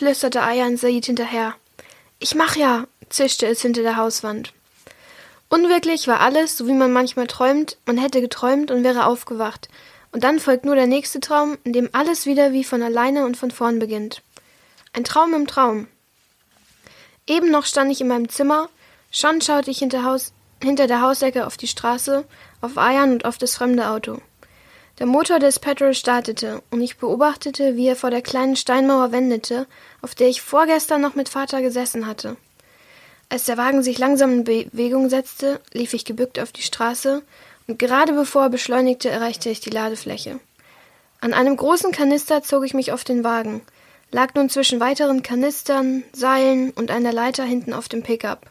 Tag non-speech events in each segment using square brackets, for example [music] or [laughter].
Flüsterte Ayan Said hinterher. Ich mach ja, zischte es hinter der Hauswand. Unwirklich war alles, so wie man manchmal träumt, man hätte geträumt und wäre aufgewacht. Und dann folgt nur der nächste Traum, in dem alles wieder wie von alleine und von vorn beginnt. Ein Traum im Traum. Eben noch stand ich in meinem Zimmer, schon schaute ich hinter, Haus, hinter der Hausecke auf die Straße, auf Ayan und auf das fremde Auto. Der Motor des Petrol startete, und ich beobachtete, wie er vor der kleinen Steinmauer wendete, auf der ich vorgestern noch mit Vater gesessen hatte. Als der Wagen sich langsam in Bewegung setzte, lief ich gebückt auf die Straße, und gerade bevor er beschleunigte, erreichte ich die Ladefläche. An einem großen Kanister zog ich mich auf den Wagen, lag nun zwischen weiteren Kanistern, Seilen und einer Leiter hinten auf dem Pickup.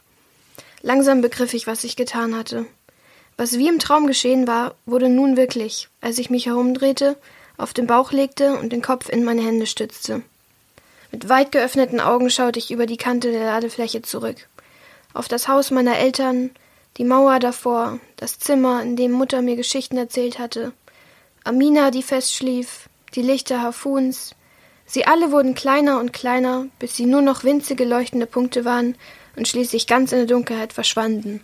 Langsam begriff ich, was ich getan hatte. Was wie im Traum geschehen war, wurde nun wirklich, als ich mich herumdrehte, auf den Bauch legte und den Kopf in meine Hände stützte. Mit weit geöffneten Augen schaute ich über die Kante der Ladefläche zurück. Auf das Haus meiner Eltern, die Mauer davor, das Zimmer, in dem Mutter mir Geschichten erzählt hatte, Amina, die fest schlief, die Lichter Hafuns, Sie alle wurden kleiner und kleiner, bis sie nur noch winzige leuchtende Punkte waren und schließlich ganz in der Dunkelheit verschwanden.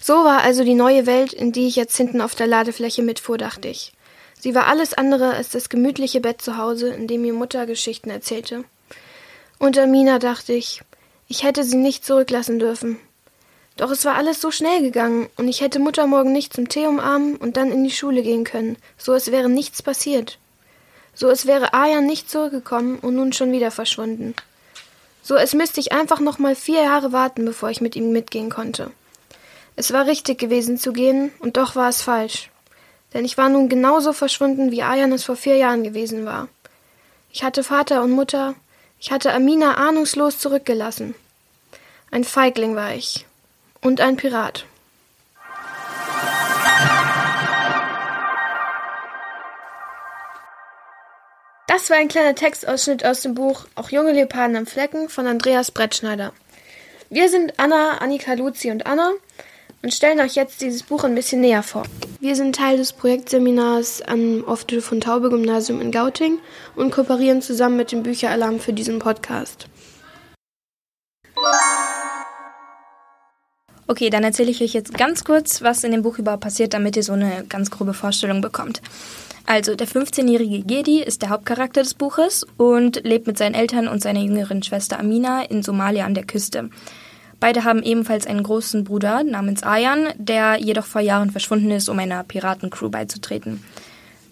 So war also die neue Welt, in die ich jetzt hinten auf der Ladefläche mitfuhr, dachte ich. Sie war alles andere als das gemütliche Bett zu Hause, in dem mir Mutter Geschichten erzählte. Und Amina dachte ich, ich hätte sie nicht zurücklassen dürfen. Doch es war alles so schnell gegangen, und ich hätte Mutter morgen nicht zum Tee umarmen und dann in die Schule gehen können, so es wäre nichts passiert. So es wäre Ayan nicht zurückgekommen und nun schon wieder verschwunden. So es müsste ich einfach noch mal vier Jahre warten, bevor ich mit ihm mitgehen konnte. Es war richtig gewesen zu gehen, und doch war es falsch. Denn ich war nun genauso verschwunden, wie Ayan es vor vier Jahren gewesen war. Ich hatte Vater und Mutter, ich hatte Amina ahnungslos zurückgelassen. Ein Feigling war ich. Und ein Pirat. Das war ein kleiner Textausschnitt aus dem Buch Auch junge Leoparden am Flecken von Andreas Brettschneider. Wir sind Anna, Annika, Luzi und Anna und stellen euch jetzt dieses Buch ein bisschen näher vor. Wir sind Teil des Projektseminars am Ofte von Taube Gymnasium in Gauting und kooperieren zusammen mit dem Bücheralarm für diesen Podcast. Okay, dann erzähle ich euch jetzt ganz kurz, was in dem Buch überhaupt passiert, damit ihr so eine ganz grobe Vorstellung bekommt. Also, der 15-jährige Gedi ist der Hauptcharakter des Buches und lebt mit seinen Eltern und seiner jüngeren Schwester Amina in Somalia an der Küste. Beide haben ebenfalls einen großen Bruder namens Ayan, der jedoch vor Jahren verschwunden ist, um einer Piratencrew beizutreten.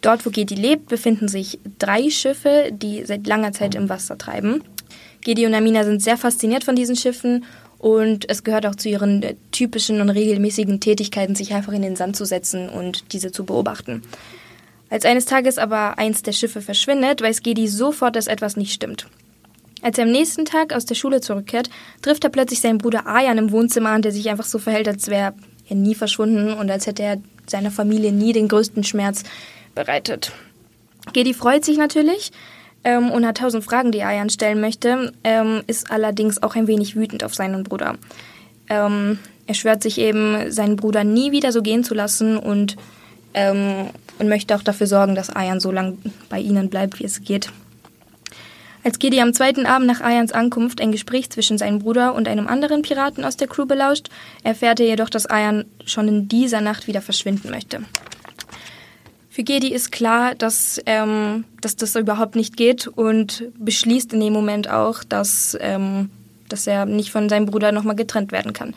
Dort, wo Gedi lebt, befinden sich drei Schiffe, die seit langer Zeit im Wasser treiben. Gedi und Amina sind sehr fasziniert von diesen Schiffen und es gehört auch zu ihren typischen und regelmäßigen Tätigkeiten, sich einfach in den Sand zu setzen und diese zu beobachten. Als eines Tages aber eins der Schiffe verschwindet, weiß Gedi sofort, dass etwas nicht stimmt. Als er am nächsten Tag aus der Schule zurückkehrt, trifft er plötzlich seinen Bruder Ayan im Wohnzimmer an, der sich einfach so verhält, als wäre er nie verschwunden und als hätte er seiner Familie nie den größten Schmerz bereitet. Gedi freut sich natürlich ähm, und hat tausend Fragen, die Ayan stellen möchte, ähm, ist allerdings auch ein wenig wütend auf seinen Bruder. Ähm, er schwört sich eben, seinen Bruder nie wieder so gehen zu lassen und ähm, und möchte auch dafür sorgen, dass Ayan so lange bei ihnen bleibt, wie es geht. Als Gedi am zweiten Abend nach Ayans Ankunft ein Gespräch zwischen seinem Bruder und einem anderen Piraten aus der Crew belauscht, erfährt er jedoch, dass Ayan schon in dieser Nacht wieder verschwinden möchte. Für Gedi ist klar, dass, ähm, dass das überhaupt nicht geht und beschließt in dem Moment auch, dass, ähm, dass er nicht von seinem Bruder nochmal getrennt werden kann.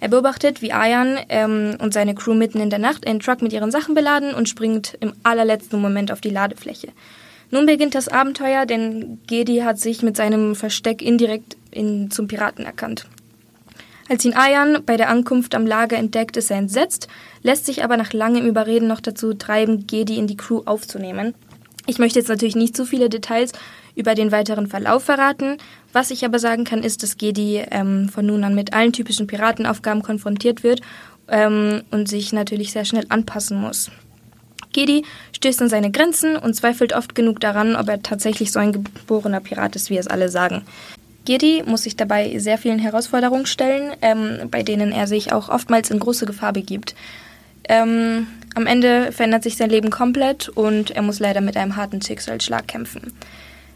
Er beobachtet, wie Ayan ähm, und seine Crew mitten in der Nacht einen Truck mit ihren Sachen beladen und springt im allerletzten Moment auf die Ladefläche. Nun beginnt das Abenteuer, denn Gedi hat sich mit seinem Versteck indirekt in, zum Piraten erkannt. Als ihn Ayan bei der Ankunft am Lager entdeckt, ist er entsetzt, lässt sich aber nach langem Überreden noch dazu treiben, Gedi in die Crew aufzunehmen. Ich möchte jetzt natürlich nicht zu viele Details über den weiteren Verlauf verraten. Was ich aber sagen kann, ist, dass Gedi ähm, von nun an mit allen typischen Piratenaufgaben konfrontiert wird ähm, und sich natürlich sehr schnell anpassen muss. Gedi stößt an seine Grenzen und zweifelt oft genug daran, ob er tatsächlich so ein geborener Pirat ist, wie es alle sagen. Gedi muss sich dabei sehr vielen Herausforderungen stellen, ähm, bei denen er sich auch oftmals in große Gefahr begibt. Ähm, am Ende verändert sich sein Leben komplett und er muss leider mit einem harten Schicksalsschlag kämpfen.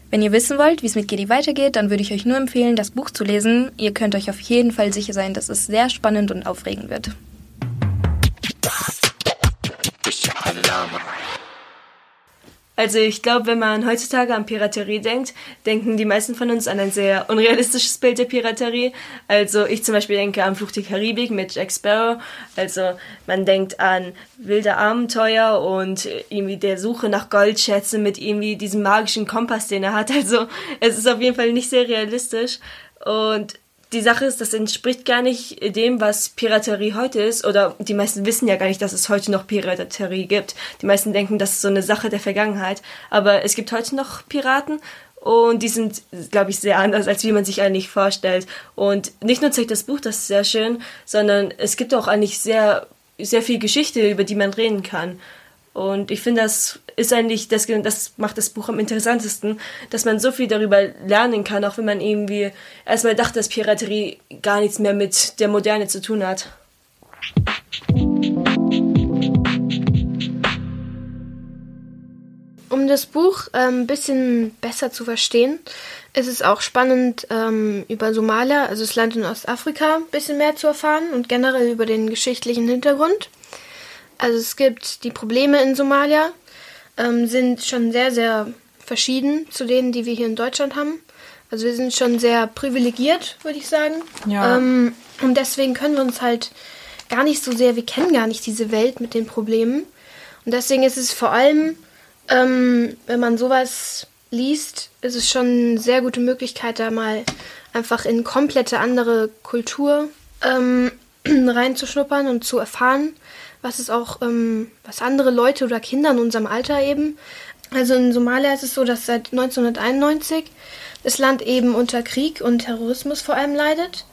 Wenn ihr wissen wollt, wie es mit Gedi weitergeht, dann würde ich euch nur empfehlen, das Buch zu lesen. Ihr könnt euch auf jeden Fall sicher sein, dass es sehr spannend und aufregend wird. Also ich glaube, wenn man heutzutage an Piraterie denkt, denken die meisten von uns an ein sehr unrealistisches Bild der Piraterie. Also ich zum Beispiel denke an Flucht der Karibik mit Jack Sparrow. Also man denkt an wilde Abenteuer und irgendwie der Suche nach Goldschätzen mit irgendwie diesem magischen Kompass, den er hat. [laughs] Also es ist auf jeden Fall nicht sehr realistisch. Und die Sache ist, das entspricht gar nicht dem, was Piraterie heute ist. Oder die meisten wissen ja gar nicht, dass es heute noch Piraterie gibt. Die meisten denken, das ist so eine Sache der Vergangenheit. Aber es gibt heute noch Piraten und die sind, glaube ich, sehr anders, als wie man sich eigentlich vorstellt. Und nicht nur zeigt das Buch das sehr schön, sondern es gibt auch eigentlich sehr, sehr viel Geschichte, über die man reden kann. Und ich finde, das ist eigentlich, das, das macht das Buch am interessantesten, dass man so viel darüber lernen kann, auch wenn man irgendwie erstmal dachte, dass Piraterie gar nichts mehr mit der Moderne zu tun hat. Um das Buch ein ähm, bisschen besser zu verstehen, ist es auch spannend, ähm, über Somalia, also das Land in Ostafrika, ein bisschen mehr zu erfahren und generell über den geschichtlichen Hintergrund. Also es gibt die Probleme in Somalia, ähm, sind schon sehr, sehr verschieden zu denen, die wir hier in Deutschland haben. Also wir sind schon sehr privilegiert, würde ich sagen. Ja. Ähm, und deswegen können wir uns halt gar nicht so sehr, wir kennen gar nicht diese Welt mit den Problemen. Und deswegen ist es vor allem, ähm, wenn man sowas liest, ist es schon eine sehr gute Möglichkeit, da mal einfach in komplette andere Kultur ähm, [clears throat] reinzuschnuppern und zu erfahren, was es auch, ähm, was andere Leute oder Kinder in unserem Alter eben. Also in Somalia ist es so, dass seit 1991 das Land eben unter Krieg und Terrorismus vor allem leidet.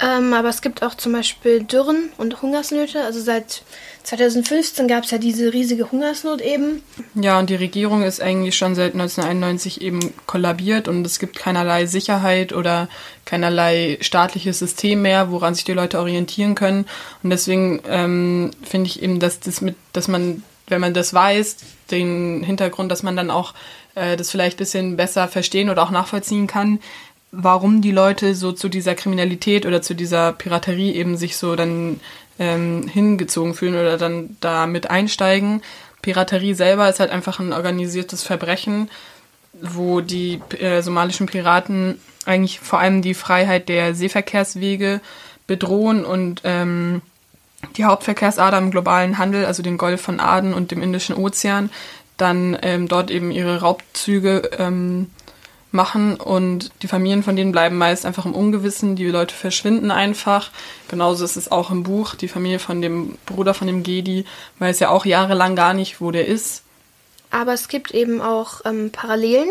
Ähm, aber es gibt auch zum Beispiel Dürren und Hungersnöte. Also seit 2015 gab es ja diese riesige Hungersnot eben. Ja, und die Regierung ist eigentlich schon seit 1991 eben kollabiert und es gibt keinerlei Sicherheit oder keinerlei staatliches System mehr, woran sich die Leute orientieren können. Und deswegen ähm, finde ich eben, dass das mit, dass man, wenn man das weiß, den Hintergrund, dass man dann auch äh, das vielleicht ein bisschen besser verstehen oder auch nachvollziehen kann, warum die Leute so zu dieser Kriminalität oder zu dieser Piraterie eben sich so dann ähm, hingezogen fühlen oder dann da mit einsteigen. Piraterie selber ist halt einfach ein organisiertes Verbrechen, wo die äh, somalischen Piraten eigentlich vor allem die Freiheit der Seeverkehrswege bedrohen und ähm, die Hauptverkehrsader im globalen Handel, also den Golf von Aden und dem Indischen Ozean, dann ähm, dort eben ihre Raubzüge ähm, machen und die Familien von denen bleiben meist einfach im Ungewissen, die Leute verschwinden einfach. Genauso ist es auch im Buch. Die Familie von dem Bruder von dem Gedi weiß ja auch jahrelang gar nicht, wo der ist. Aber es gibt eben auch ähm, Parallelen.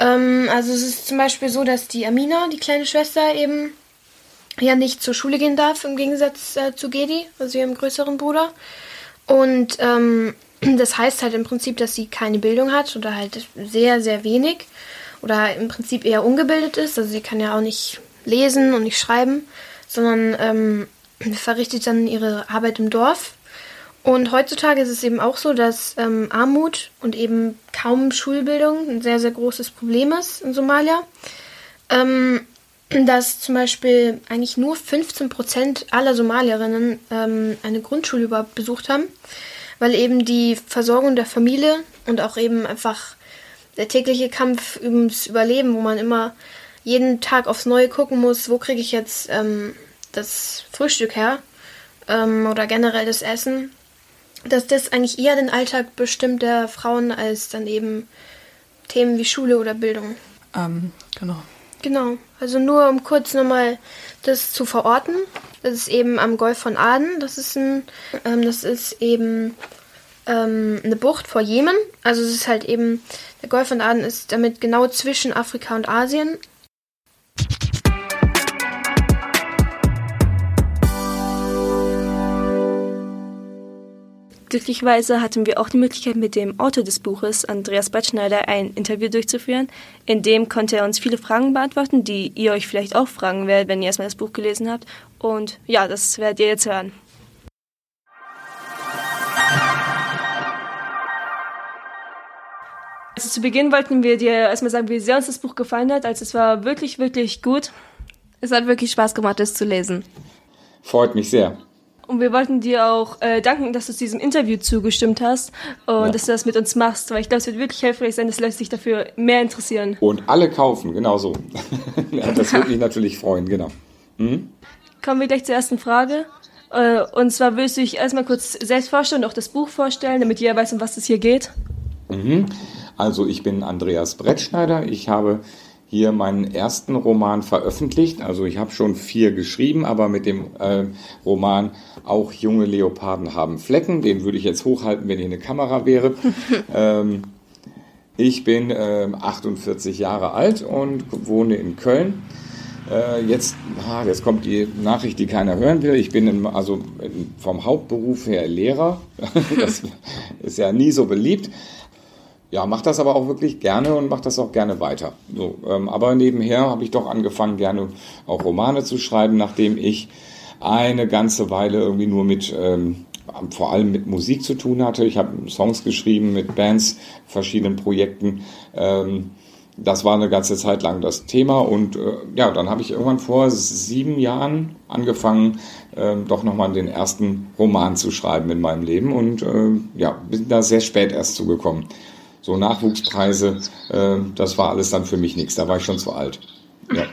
Ähm, also es ist zum Beispiel so, dass die Amina, die kleine Schwester, eben ja nicht zur Schule gehen darf, im Gegensatz äh, zu Gedi, also ihrem größeren Bruder. Und ähm, [clears throat] das heißt halt im Prinzip, dass sie keine Bildung hat oder halt sehr, sehr wenig oder im Prinzip eher ungebildet ist. Also sie kann ja auch nicht lesen und nicht schreiben, sondern ähm, [clears throat] verrichtet dann ihre Arbeit im Dorf. Und heutzutage ist es eben auch so, dass ähm, Armut und eben kaum Schulbildung ein sehr, sehr großes Problem ist in Somalia. Ähm, [clears throat] dass zum Beispiel eigentlich nur 15 Prozent aller Somalierinnen ähm, eine Grundschule überhaupt besucht haben, weil eben die Versorgung der Familie und auch eben einfach der tägliche Kampf ums Überleben, wo man immer jeden Tag aufs Neue gucken muss, wo kriege ich jetzt ähm, das Frühstück her ähm, oder generell das Essen, dass das eigentlich eher den Alltag bestimmt der Frauen als dann eben Themen wie Schule oder Bildung. Ähm, genau. Genau, also nur um kurz nochmal das zu verorten. Das ist eben am Golf von Aden. Das ist ein, ähm, das ist eben ähm, eine Bucht vor Jemen. Also es ist halt eben, der Golf von Aden ist damit genau zwischen Afrika und Asien. Glücklicherweise hatten wir auch die Möglichkeit, mit dem Autor des Buches, Andreas Batschneider, ein Interview durchzuführen. In dem konnte er uns viele Fragen beantworten, die ihr euch vielleicht auch fragen werdet, wenn ihr erstmal das Buch gelesen habt. Und ja, das werdet ihr jetzt hören. Also zu Beginn wollten wir dir erstmal sagen, wie sehr uns das Buch gefallen hat. Also es war wirklich, wirklich gut. Es hat wirklich Spaß gemacht, es zu lesen. Freut mich sehr. Und wir wollten dir auch äh, danken, dass du diesem Interview zugestimmt hast und ja. dass du das mit uns machst, weil ich glaube, es wird wirklich hilfreich sein, dass Leute sich dafür mehr interessieren. Und alle kaufen, genau so. [laughs] das würde mich natürlich freuen, genau. Mhm. Kommen wir gleich zur ersten Frage. Äh, und zwar willst du dich erstmal kurz selbst vorstellen und auch das Buch vorstellen, damit jeder weiß, um was es hier geht. Mhm. Also ich bin Andreas Brettschneider. Ich habe hier meinen ersten Roman veröffentlicht. Also ich habe schon vier geschrieben, aber mit dem äh, Roman Auch junge Leoparden haben Flecken, den würde ich jetzt hochhalten, wenn hier eine Kamera wäre. [laughs] ähm, ich bin äh, 48 Jahre alt und wohne in Köln. Äh, jetzt, ah, jetzt kommt die Nachricht, die keiner hören will. Ich bin in, also vom Hauptberuf her Lehrer. [laughs] das [laughs] ist ja nie so beliebt. Ja, mache das aber auch wirklich gerne und mache das auch gerne weiter. So, ähm, aber nebenher habe ich doch angefangen, gerne auch Romane zu schreiben, nachdem ich eine ganze Weile irgendwie nur mit ähm, vor allem mit Musik zu tun hatte. Ich habe Songs geschrieben mit Bands, verschiedenen Projekten. Ähm, das war eine ganze Zeit lang das Thema und äh, ja, dann habe ich irgendwann vor sieben Jahren angefangen, äh, doch nochmal den ersten Roman zu schreiben in meinem Leben und äh, ja, bin da sehr spät erst zugekommen. So Nachwuchspreise, äh, das war alles dann für mich nichts, da war ich schon zu alt. Ja.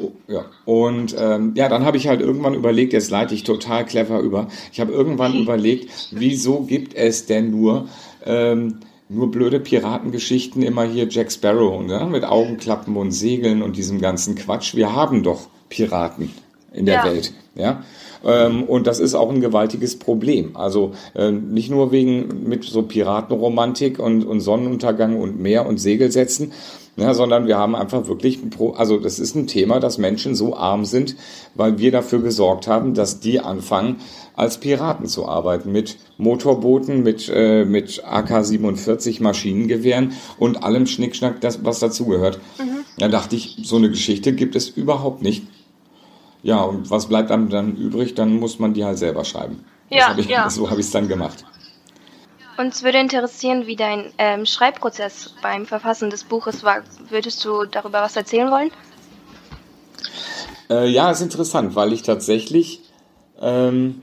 Oh, ja. Und ähm, ja, dann habe ich halt irgendwann überlegt, jetzt leite ich total clever über. Ich habe irgendwann überlegt, wieso gibt es denn nur ähm, nur blöde Piratengeschichten, immer hier Jack Sparrow, ne? mit Augenklappen und Segeln und diesem ganzen Quatsch. Wir haben doch Piraten in der ja. Welt. Ja? Ähm, und das ist auch ein gewaltiges Problem. Also äh, nicht nur wegen mit so Piratenromantik und, und Sonnenuntergang und Meer und Segelsätzen, ja, sondern wir haben einfach wirklich, ein Pro also das ist ein Thema, dass Menschen so arm sind, weil wir dafür gesorgt haben, dass die anfangen, als Piraten zu arbeiten, mit Motorbooten, mit, äh, mit AK-47 Maschinengewehren und allem Schnickschnack, das, was dazugehört. Mhm. Da dachte ich, so eine Geschichte gibt es überhaupt nicht. Ja, und was bleibt einem dann übrig? Dann muss man die halt selber schreiben. Ja, ich, ja. [laughs] So habe ich es dann gemacht. Uns würde interessieren, wie dein ähm, Schreibprozess beim Verfassen des Buches war. Würdest du darüber was erzählen wollen? Äh, ja, ist interessant, weil ich tatsächlich, ähm,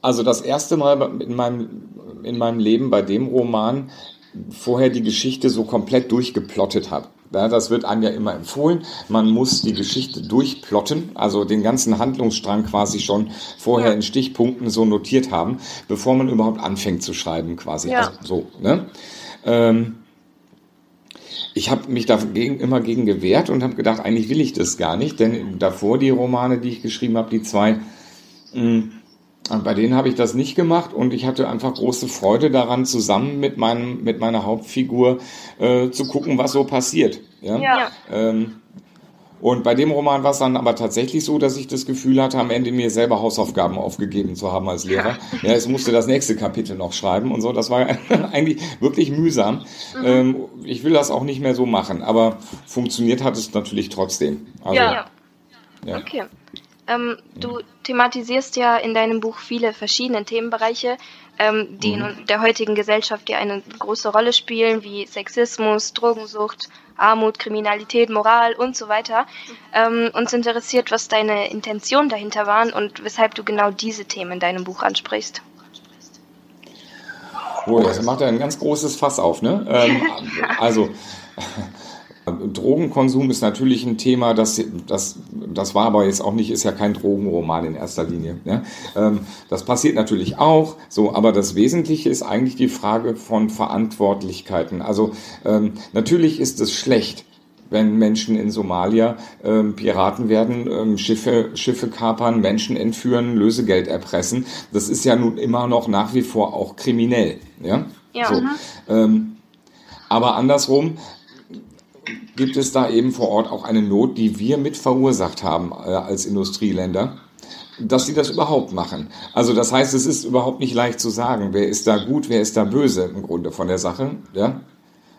also das erste Mal in meinem, in meinem Leben bei dem Roman vorher die Geschichte so komplett durchgeplottet habe. Ja, das wird einem ja immer empfohlen. Man muss die Geschichte durchplotten, also den ganzen Handlungsstrang quasi schon vorher in Stichpunkten so notiert haben, bevor man überhaupt anfängt zu schreiben, quasi. Ja. Also, so, ne? Ähm, ich habe mich dagegen immer gegen gewehrt und habe gedacht, eigentlich will ich das gar nicht, denn davor die Romane, die ich geschrieben habe, die zwei, mh, hm, bei denen habe ich das nicht gemacht und ich hatte einfach große Freude daran, zusammen mit, meinem, mit meiner Hauptfigur äh, zu gucken, was so passiert. Ja. ja. Ähm, und bei dem Roman war es dann aber tatsächlich so, dass ich das Gefühl hatte, am Ende mir selber Hausaufgaben aufgegeben zu haben als Lehrer. Ja, es musste das nächste Kapitel noch schreiben und so. Das war [laughs] eigentlich wirklich mühsam. Mhm. Ähm, ich will das auch nicht mehr so machen, aber funktioniert hat es natürlich trotzdem. Also, ja. ja. Okay. Ähm, du thematisierst ja in deinem Buch viele verschiedene Themenbereiche, ähm, die mhm. in der heutigen Gesellschaft ja eine große Rolle spielen, wie Sexismus, Drogensucht, Armut, Kriminalität, Moral und so weiter. Ähm, uns interessiert, was deine Intentionen dahinter waren und weshalb du genau diese Themen in deinem Buch ansprichst. Oh, das macht ja ein ganz großes Fass auf, ne? Ähm, [laughs] also, Drogenkonsum ist natürlich ein Thema, das, das, das war aber jetzt auch nicht, ist ja kein Drogenroman in erster Linie. Ne? Ähm, das passiert natürlich auch, so, aber das Wesentliche ist eigentlich die Frage von Verantwortlichkeiten. Also ähm, natürlich ist es schlecht, wenn Menschen in Somalia ähm, Piraten werden, ähm, Schiffe, Schiffe kapern, Menschen entführen, Lösegeld erpressen. Das ist ja nun immer noch nach wie vor auch kriminell. Ja. ja so. Ähm, aber andersrum, gibt es da eben vor Ort auch eine Not, die wir mit verursacht haben äh, als Industrieländer, dass sie das überhaupt machen. Also das heißt, es ist überhaupt nicht leicht zu sagen, wer ist da gut, wer ist da böse im Grunde von der Sache. Ja?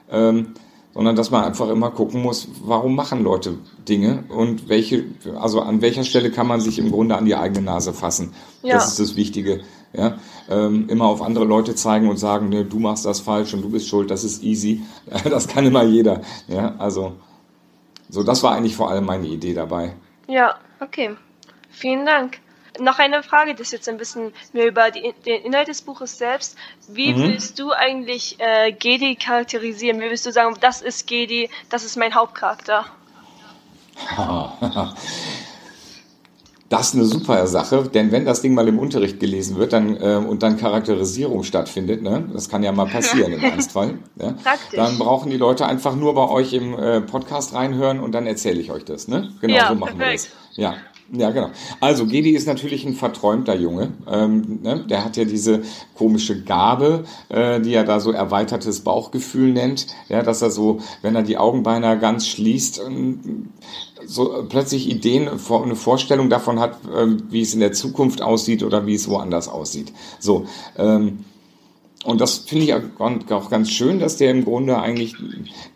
Ähm, sondern dass man einfach immer gucken muss, warum machen Leute Dinge und welche, also an welcher Stelle kann man sich im Grunde an die eigene Nase fassen. Ja. Das ist das Wichtige. Ja, ähm, immer auf andere Leute zeigen und sagen, ne, du machst das falsch und du bist schuld, das ist easy. [laughs] Das kann immer jeder. Ja, also so, das war eigentlich vor allem meine Idee dabei. Ja, okay. Vielen Dank. Noch eine Frage, das ist jetzt ein bisschen mehr über die, den Inhalt des Buches selbst. Wie mhm. willst du eigentlich äh, Gedi charakterisieren? Wie willst du sagen, das ist Gedi, das ist mein Hauptcharakter? [laughs] Das ist eine super Sache, denn wenn das Ding mal im Unterricht gelesen wird dann, äh, und dann Charakterisierung stattfindet, ne, das kann ja mal [laughs] passieren im Ernstfall, ja, dann brauchen die Leute einfach nur bei euch im äh, Podcast reinhören und dann erzähle ich euch das. Ne? Genau ja, so machen perfekt. wir das. Ja. Ja, genau. Also Gedi ist natürlich ein verträumter Junge. Ähm, ne? Der hat ja diese komische Gabe, äh, die er da so erweitertes Bauchgefühl nennt. Ja, dass er so, wenn er die Augen beinahe ganz schließt, ähm, so plötzlich Ideen, eine Vorstellung davon hat, ähm, wie es in der Zukunft aussieht oder wie es woanders aussieht. So. Ähm, und das finde ich auch ganz schön, dass der im Grunde eigentlich,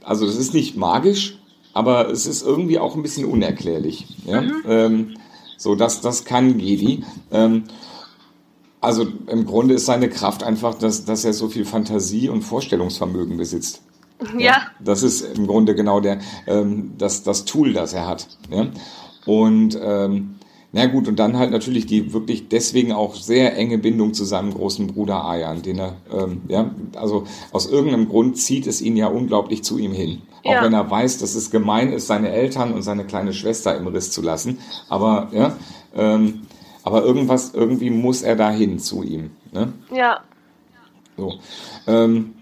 also das ist nicht magisch, aber es ist irgendwie auch ein bisschen unerklärlich. Ja? Mhm. Ähm, so, das, das kann Gedi. Ähm, also im Grunde ist seine Kraft einfach, dass, dass er so viel Fantasie und Vorstellungsvermögen besitzt. Ja. ja das ist im Grunde genau der, ähm, das, das Tool, das er hat. Ja? Und ähm, na gut, und dann halt natürlich die wirklich deswegen auch sehr enge Bindung zu seinem großen Bruder Ayan, den er, ähm, ja, also aus irgendeinem Grund zieht es ihn ja unglaublich zu ihm hin. Auch ja. wenn er weiß, dass es gemein ist, seine Eltern und seine kleine Schwester im Riss zu lassen. Aber, ja, ähm, aber irgendwas, irgendwie muss er dahin zu ihm. Ne? Ja. So. Ähm,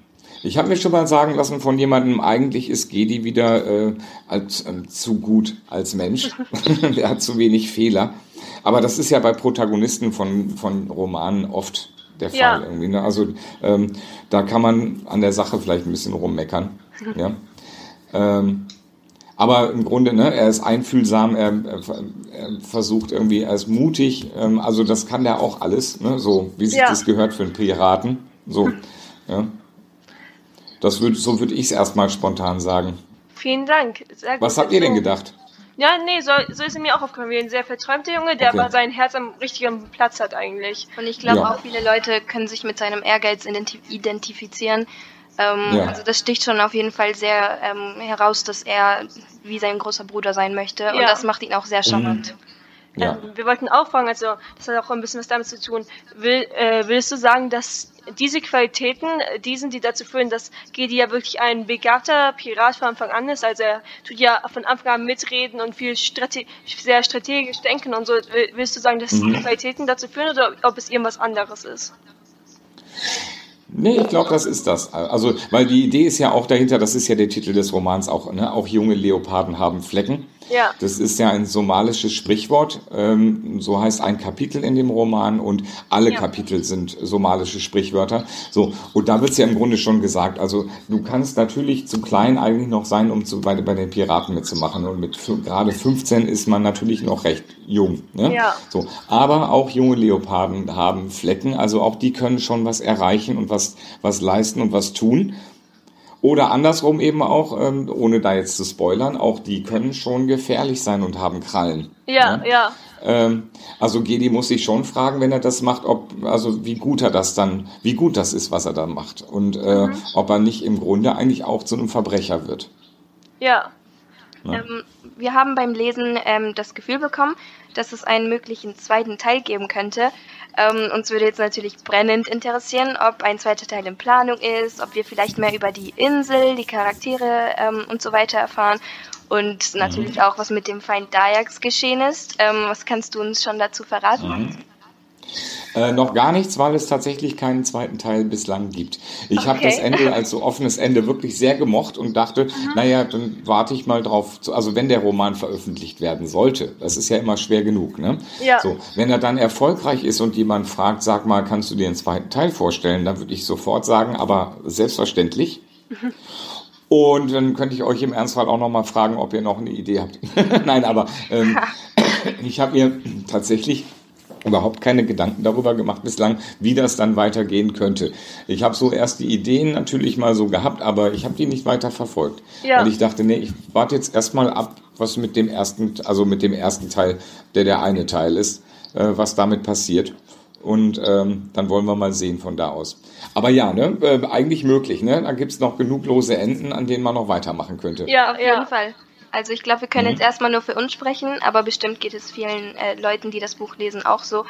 ich habe mir schon mal sagen lassen von jemandem, eigentlich ist Gedi wieder äh, als, äh, zu gut als Mensch. [laughs] er hat zu wenig Fehler. Aber das ist ja bei Protagonisten von, von Romanen oft der Fall. Ja. Irgendwie, ne? Also ähm, da kann man an der Sache vielleicht ein bisschen rummeckern. ja. Ähm, aber im Grunde, ne, er ist einfühlsam, er, er, versucht irgendwie, er ist mutig, ähm, also das kann der auch alles, ne, so wie sich ja. das gehört für einen Piraten. So, ja. Das würd, so würde ich es erstmal spontan sagen. Vielen Dank. Was habt ihr denn gedacht? Ja, nee, so, so ist er mir auch aufgekommen. Wie ein sehr verträumter Junge, der okay. aber sein Herz am richtigen Platz hat eigentlich. Und ich glaube ja. auch viele Leute können sich mit seinem Ehrgeiz identifizieren. Ähm, ja. Also das sticht schon auf jeden Fall sehr ähm, heraus, dass er wie sein großer Bruder sein möchte. Ja. Und das macht ihn auch sehr charmant. Mhm. Ja. Ähm, wir wollten auch fragen, also das hat auch ein bisschen was damit zu tun. Will, äh, willst du sagen, dass diese Qualitäten äh, die sind, die dazu führen, dass Gedi ja wirklich ein begabter Pirat von Anfang an ist? Also er tut ja von Anfang an mitreden und viel strate sehr strategisch denken und so. Willst du sagen, dass mhm. die Qualitäten dazu führen oder ob es irgendwas anderes ist? Nee, ich glaube, das ist das. Also, weil die Idee ist ja auch dahinter, das ist ja der Titel des Romans auch, ne? Auch junge Leoparden haben Flecken. Ja. Das ist ja ein somalisches Sprichwort. Ähm, so heißt ein Kapitel in dem Roman und alle ja. Kapitel sind somalische Sprichwörter. So, und da wird's ja im Grunde schon gesagt. Also, du kannst natürlich zu klein eigentlich noch sein, um zu, bei, bei den Piraten mitzumachen. Und mit gerade 15 ist man natürlich noch recht jung. Ne? Ja. So, aber auch junge Leoparden haben Flecken, also auch die können schon was erreichen und was, was leisten und was tun. Oder andersrum eben auch, ähm, ohne da jetzt zu spoilern, auch die können schon gefährlich sein und haben Krallen. Ja, ne? ja. Ähm, also Gedi muss sich schon fragen, wenn er das macht, ob, also wie gut er das dann, wie gut das ist, was er da macht. Und äh, mhm. ob er nicht im Grunde eigentlich auch zu einem Verbrecher wird. Ja. ja. Ähm, wir haben beim Lesen ähm, das Gefühl bekommen, dass es einen möglichen zweiten Teil geben könnte. Ähm, uns würde jetzt natürlich brennend interessieren, ob ein zweiter Teil in Planung ist, ob wir vielleicht mehr über die Insel, die Charaktere ähm, und so weiter erfahren und natürlich mhm. auch, was mit dem Feind Dayax geschehen ist. Ähm, was kannst du uns schon dazu verraten? Mhm. Äh, noch gar nichts, weil es tatsächlich keinen zweiten Teil bislang gibt. Ich okay. habe das Ende als so offenes Ende wirklich sehr gemocht und dachte, mhm. naja, dann warte ich mal drauf. Also wenn der Roman veröffentlicht werden sollte, das ist ja immer schwer genug. Ne? Ja. So, wenn er dann erfolgreich ist und jemand fragt, sag mal, kannst du dir einen zweiten Teil vorstellen, dann würde ich sofort sagen, aber selbstverständlich. Mhm. Und dann könnte ich euch im Ernstfall auch noch mal fragen, ob ihr noch eine Idee habt. [laughs] Nein, aber ähm, [laughs] ich habe mir tatsächlich überhaupt keine Gedanken darüber gemacht bislang, wie das dann weitergehen könnte. Ich habe so erst die Ideen natürlich mal so gehabt, aber ich habe die nicht weiter verfolgt. Ja. Weil ich dachte, nee, ich warte jetzt erstmal ab, was mit dem ersten, also mit dem ersten Teil, der der eine Teil ist, äh, was damit passiert. Und ähm, dann wollen wir mal sehen von da aus. Aber ja, ne, äh, eigentlich möglich. Ne? Da gibt's noch genug lose Enden, an denen man noch weitermachen könnte. Ja, auf jeden ja. Fall. Also ich glaube, wir können mhm. jetzt erstmal nur für uns sprechen, aber bestimmt geht es vielen äh, Leuten, die das Buch lesen, auch so.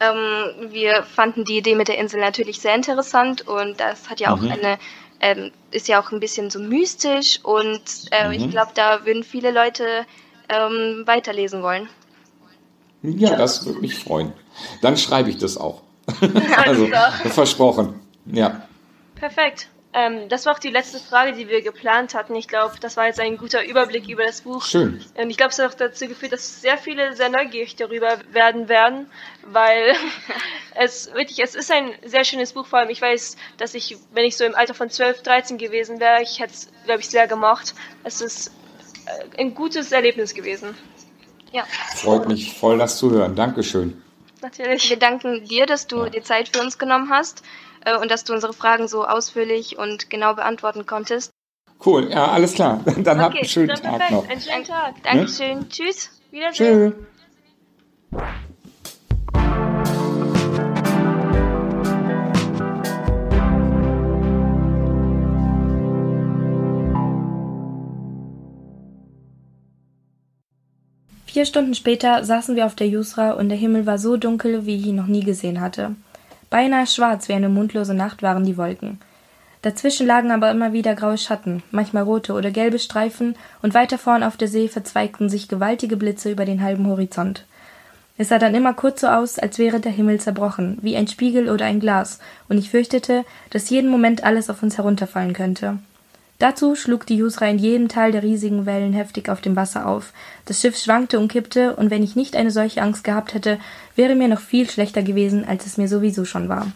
Ähm, wir fanden die Idee mit der Insel natürlich sehr interessant und das hat ja auch mhm. eine, ähm, ist ja auch ein bisschen so mystisch und äh, mhm. ich glaube, da würden viele Leute ähm, weiterlesen wollen. Ja, das würde mich freuen. Dann schreibe ich das auch. [laughs] also, versprochen. Ja. Perfekt. Ähm, das war auch die letzte Frage, die wir geplant hatten. Ich glaube, das war jetzt ein guter Überblick über das Buch. Schön. Und ich glaube, es hat auch dazu geführt, dass sehr viele sehr neugierig darüber werden werden, weil [laughs] es wirklich, es ist ein sehr schönes Buch. Vor allem, ich weiß, dass ich, wenn ich so im Alter von 12, 13 gewesen wäre, ich hätte es, glaube ich, sehr gemocht. Es ist äh, ein gutes Erlebnis gewesen. Ja. Freut mich voll, das zu hören. Dankeschön. Natürlich. Wir danken dir, dass du ja. dir Zeit für uns genommen hast äh, und dass du unsere Fragen so ausführlich und genau beantworten konntest. Cool, ja, alles klar. [laughs] Dann okay, habt einen schönen Tag perfekt. noch. Einen schönen Tag. Dankeschön. Ne? Tschüss. Wiedersehen. Tschüss. Vier Stunden später saßen wir auf der Jusra und der Himmel war so dunkel, wie ich ihn noch nie gesehen hatte. Beinahe schwarz wie eine mondlose Nacht waren die Wolken. Dazwischen lagen aber immer wieder graue Schatten, manchmal rote oder gelbe Streifen, und weiter vorn auf der See verzweigten sich gewaltige Blitze über den halben Horizont. Es sah dann immer kurz so aus, als wäre der Himmel zerbrochen, wie ein Spiegel oder ein Glas, und ich fürchtete, dass jeden Moment alles auf uns herunterfallen könnte. Dazu schlug die Jusra in jedem Teil der riesigen Wellen heftig auf dem Wasser auf. Das Schiff schwankte und kippte, und wenn ich nicht eine solche Angst gehabt hätte, wäre mir noch viel schlechter gewesen, als es mir sowieso schon war.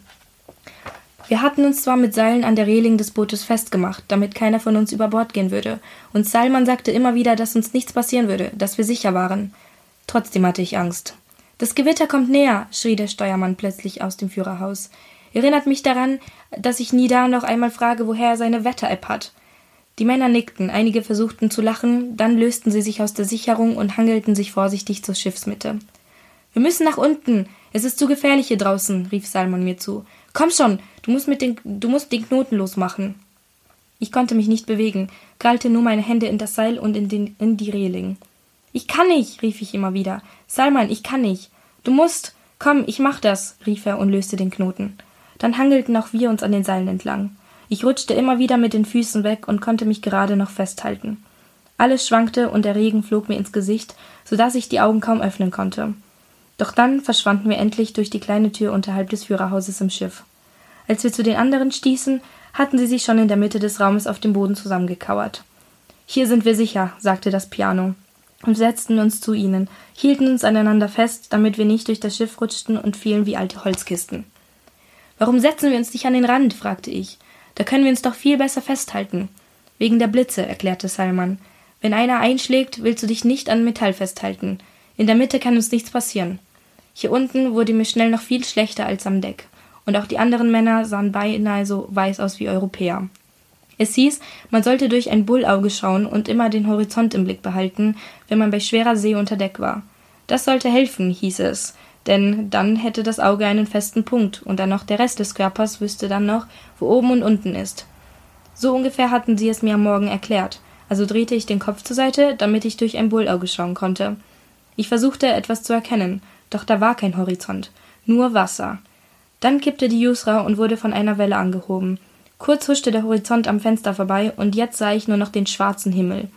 Wir hatten uns zwar mit Seilen an der Reling des Bootes festgemacht, damit keiner von uns über Bord gehen würde, und Salman sagte immer wieder, dass uns nichts passieren würde, dass wir sicher waren. Trotzdem hatte ich Angst. Das Gewitter kommt näher, schrie der Steuermann plötzlich aus dem Führerhaus. Erinnert mich daran, dass ich nie da noch einmal frage, woher er seine Wetter-App hat. Die Männer nickten, einige versuchten zu lachen, dann lösten sie sich aus der Sicherung und hangelten sich vorsichtig zur Schiffsmitte. Wir müssen nach unten. Es ist zu gefährlich hier draußen, rief Salmon mir zu. Komm schon, du musst, mit den, du musst den Knoten losmachen. Ich konnte mich nicht bewegen, krallte nur meine Hände in das Seil und in, den, in die Reling. Ich kann nicht, rief ich immer wieder. Salman, ich kann nicht. Du musst. Komm, ich mach das, rief er und löste den Knoten. Dann hangelten auch wir uns an den Seilen entlang. Ich rutschte immer wieder mit den Füßen weg und konnte mich gerade noch festhalten. Alles schwankte und der Regen flog mir ins Gesicht, so dass ich die Augen kaum öffnen konnte. Doch dann verschwanden wir endlich durch die kleine Tür unterhalb des Führerhauses im Schiff. Als wir zu den anderen stießen, hatten sie sich schon in der Mitte des Raumes auf dem Boden zusammengekauert. Hier sind wir sicher, sagte das Piano, und setzten uns zu ihnen, hielten uns aneinander fest, damit wir nicht durch das Schiff rutschten und fielen wie alte Holzkisten. Warum setzen wir uns nicht an den Rand? fragte ich. Da können wir uns doch viel besser festhalten. Wegen der Blitze, erklärte Salman. Wenn einer einschlägt, willst du dich nicht an Metall festhalten. In der Mitte kann uns nichts passieren. Hier unten wurde mir schnell noch viel schlechter als am Deck. Und auch die anderen Männer sahen beinahe so weiß aus wie Europäer. Es hieß, man sollte durch ein Bullauge schauen und immer den Horizont im Blick behalten, wenn man bei schwerer See unter Deck war. Das sollte helfen, hieß es, denn dann hätte das Auge einen festen Punkt und dann noch der Rest des Körpers wüsste dann noch, wo oben und unten ist. So ungefähr hatten sie es mir am Morgen erklärt, also drehte ich den Kopf zur Seite, damit ich durch ein Bullauge schauen konnte. Ich versuchte etwas zu erkennen, doch da war kein Horizont, nur Wasser. Dann kippte die Jusra und wurde von einer Welle angehoben. Kurz huschte der Horizont am Fenster vorbei, und jetzt sah ich nur noch den schwarzen Himmel.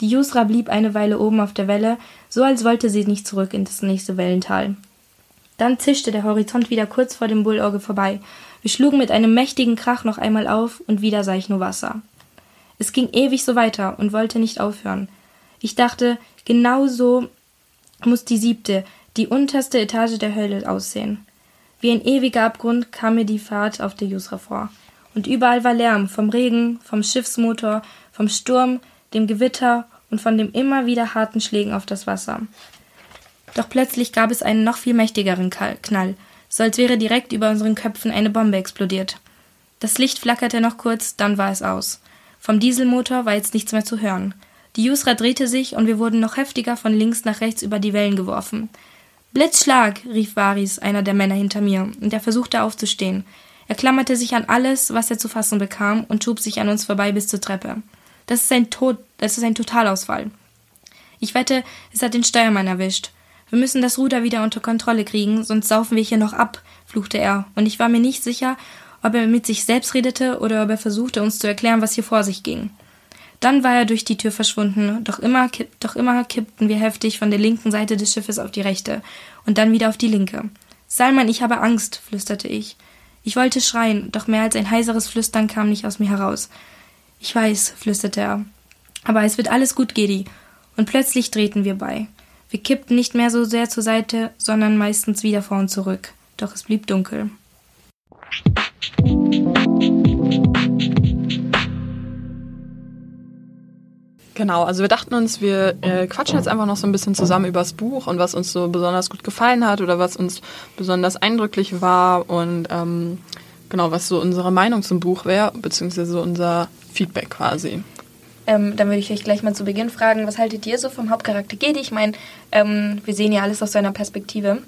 Die Jusra blieb eine Weile oben auf der Welle, so als wollte sie nicht zurück in das nächste Wellental. Dann zischte der Horizont wieder kurz vor dem Bullauge vorbei. Wir schlugen mit einem mächtigen Krach noch einmal auf und wieder sah ich nur Wasser. Es ging ewig so weiter und wollte nicht aufhören. Ich dachte, genau so muss die siebte, die unterste Etage der Hölle aussehen. Wie ein ewiger Abgrund kam mir die Fahrt auf der Jusra vor. Und überall war Lärm, vom Regen, vom Schiffsmotor, vom Sturm, dem Gewitter und von den immer wieder harten Schlägen auf das Wasser. Doch plötzlich gab es einen noch viel mächtigeren Knall, so als wäre direkt über unseren Köpfen eine Bombe explodiert. Das Licht flackerte noch kurz, dann war es aus. Vom Dieselmotor war jetzt nichts mehr zu hören. Die Jusra drehte sich und wir wurden noch heftiger von links nach rechts über die Wellen geworfen. Blitzschlag! rief Varis, einer der Männer hinter mir, und er versuchte aufzustehen. Er klammerte sich an alles, was er zu fassen bekam, und schob sich an uns vorbei bis zur Treppe. Das ist ein Tod, das ist ein Totalausfall. Ich wette, es hat den Steuermann erwischt. Wir müssen das Ruder wieder unter Kontrolle kriegen, sonst saufen wir hier noch ab, fluchte er, und ich war mir nicht sicher, ob er mit sich selbst redete oder ob er versuchte, uns zu erklären, was hier vor sich ging. Dann war er durch die Tür verschwunden, doch immer, doch immer kippten wir heftig von der linken Seite des Schiffes auf die rechte und dann wieder auf die linke. Salman, ich habe Angst, flüsterte ich. Ich wollte schreien, doch mehr als ein heiseres Flüstern kam nicht aus mir heraus. Ich weiß, flüsterte er. Aber es wird alles gut, Gedi. Und plötzlich drehten wir bei. Wir kippten nicht mehr so sehr zur Seite, sondern meistens wieder vor und zurück. Doch es blieb dunkel. Genau, also wir dachten uns, wir äh, quatschen jetzt einfach noch so ein bisschen zusammen übers Buch und was uns so besonders gut gefallen hat oder was uns besonders eindrücklich war und ähm, genau, was so unsere Meinung zum Buch wäre, beziehungsweise unser Feedback quasi. Ähm, dann würde ich euch gleich mal zu Beginn fragen, was haltet ihr so vom Hauptcharakter Gedi? Ich meine, ähm, wir sehen ja alles aus seiner Perspektive.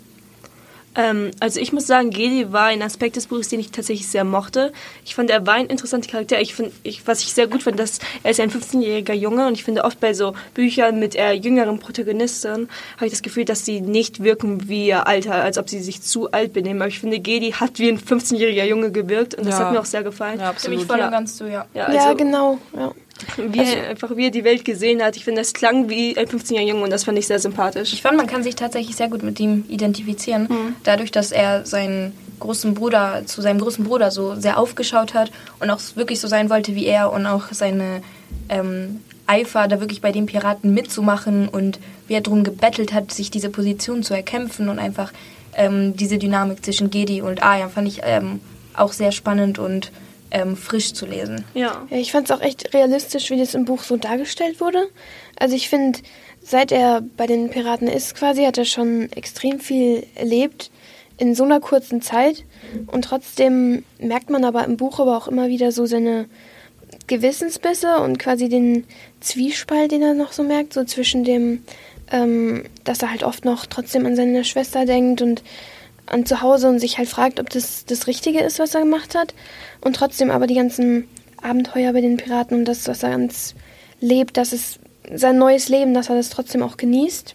Ähm, also ich muss sagen, Gedi war ein Aspekt des Buches, den ich tatsächlich sehr mochte. Ich fand, er war ein interessanter Charakter. Ich find, ich, was ich sehr gut fand, dass er ist ein 15-jähriger Junge und ich finde oft bei so Büchern mit eher jüngeren Protagonisten habe ich das Gefühl, dass sie nicht wirken wie ihr Alter, als ob sie sich zu alt benehmen. Aber ich finde, Gedi hat wie ein 15-jähriger Junge gewirkt und das Ja. hat mir auch sehr gefallen. Ja, absolut. Stimme ich voll Ja. und ganz zu, ja. Ja, ja, also, genau. Ja. Wie er, einfach wie er die Welt gesehen hat. Ich finde, das klang wie ein 15-jähriger Junge und das fand ich sehr sympathisch. Ich fand, man kann sich tatsächlich sehr gut mit ihm identifizieren, dadurch, dass er seinen großen Bruder, zu seinem großen Bruder so sehr aufgeschaut hat und auch wirklich so sein wollte wie er und auch seine ähm, Eifer, da wirklich bei den Piraten mitzumachen und wie er darum gebettelt hat, sich diese Position zu erkämpfen und einfach ähm, diese Dynamik zwischen Gedi und Aya fand ich ähm, auch sehr spannend und ähm, frisch zu lesen. Ja. Ja, ich fand es auch echt realistisch, wie das im Buch so dargestellt wurde. Also ich finde, seit er bei den Piraten ist quasi, hat er schon extrem viel erlebt in so einer kurzen Zeit. Und trotzdem merkt man aber im Buch aber auch immer wieder so seine Gewissensbisse und quasi den Zwiespalt, den er noch so merkt, so zwischen dem, ähm, dass er halt oft noch trotzdem an seine Schwester denkt und an zu Hause und sich halt fragt, ob das das Richtige ist, was er gemacht hat. Und trotzdem aber die ganzen Abenteuer bei den Piraten und das, was er ganz lebt, das ist sein neues Leben, dass er das trotzdem auch genießt.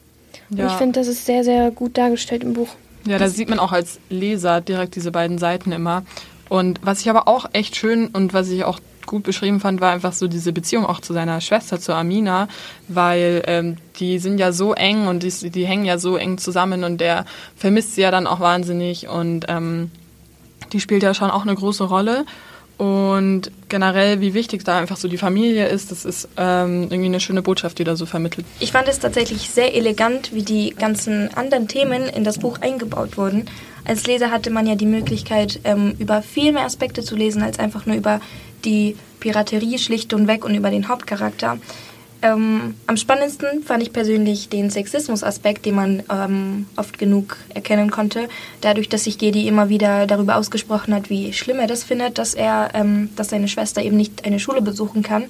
Und Ja. ich finde, das ist sehr, sehr gut dargestellt im Buch. Ja, da sieht man auch als Leser direkt diese beiden Seiten immer. Und was ich aber auch echt schön und was ich auch gut beschrieben fand, war einfach so diese Beziehung auch zu seiner Schwester, zu Amina, weil ähm, die sind ja so eng und die, die hängen ja so eng zusammen und der vermisst sie ja dann auch wahnsinnig und ähm, die spielt ja schon auch eine große Rolle. Und generell, wie wichtig da einfach so die Familie ist, das ist ähm, irgendwie eine schöne Botschaft, die da so vermittelt. Ich fand es tatsächlich sehr elegant, wie die ganzen anderen Themen in das Buch eingebaut wurden. Als Leser hatte man ja die Möglichkeit, ähm, über viel mehr Aspekte zu lesen, als einfach nur über die Piraterie schlicht und weg und über den Hauptcharakter. Ähm, am spannendsten fand ich persönlich den Sexismus-Aspekt, den man ähm, oft genug erkennen konnte, dadurch, dass sich Gedi immer wieder darüber ausgesprochen hat, wie schlimm er das findet, dass er, ähm, dass seine Schwester eben nicht eine Schule besuchen kann.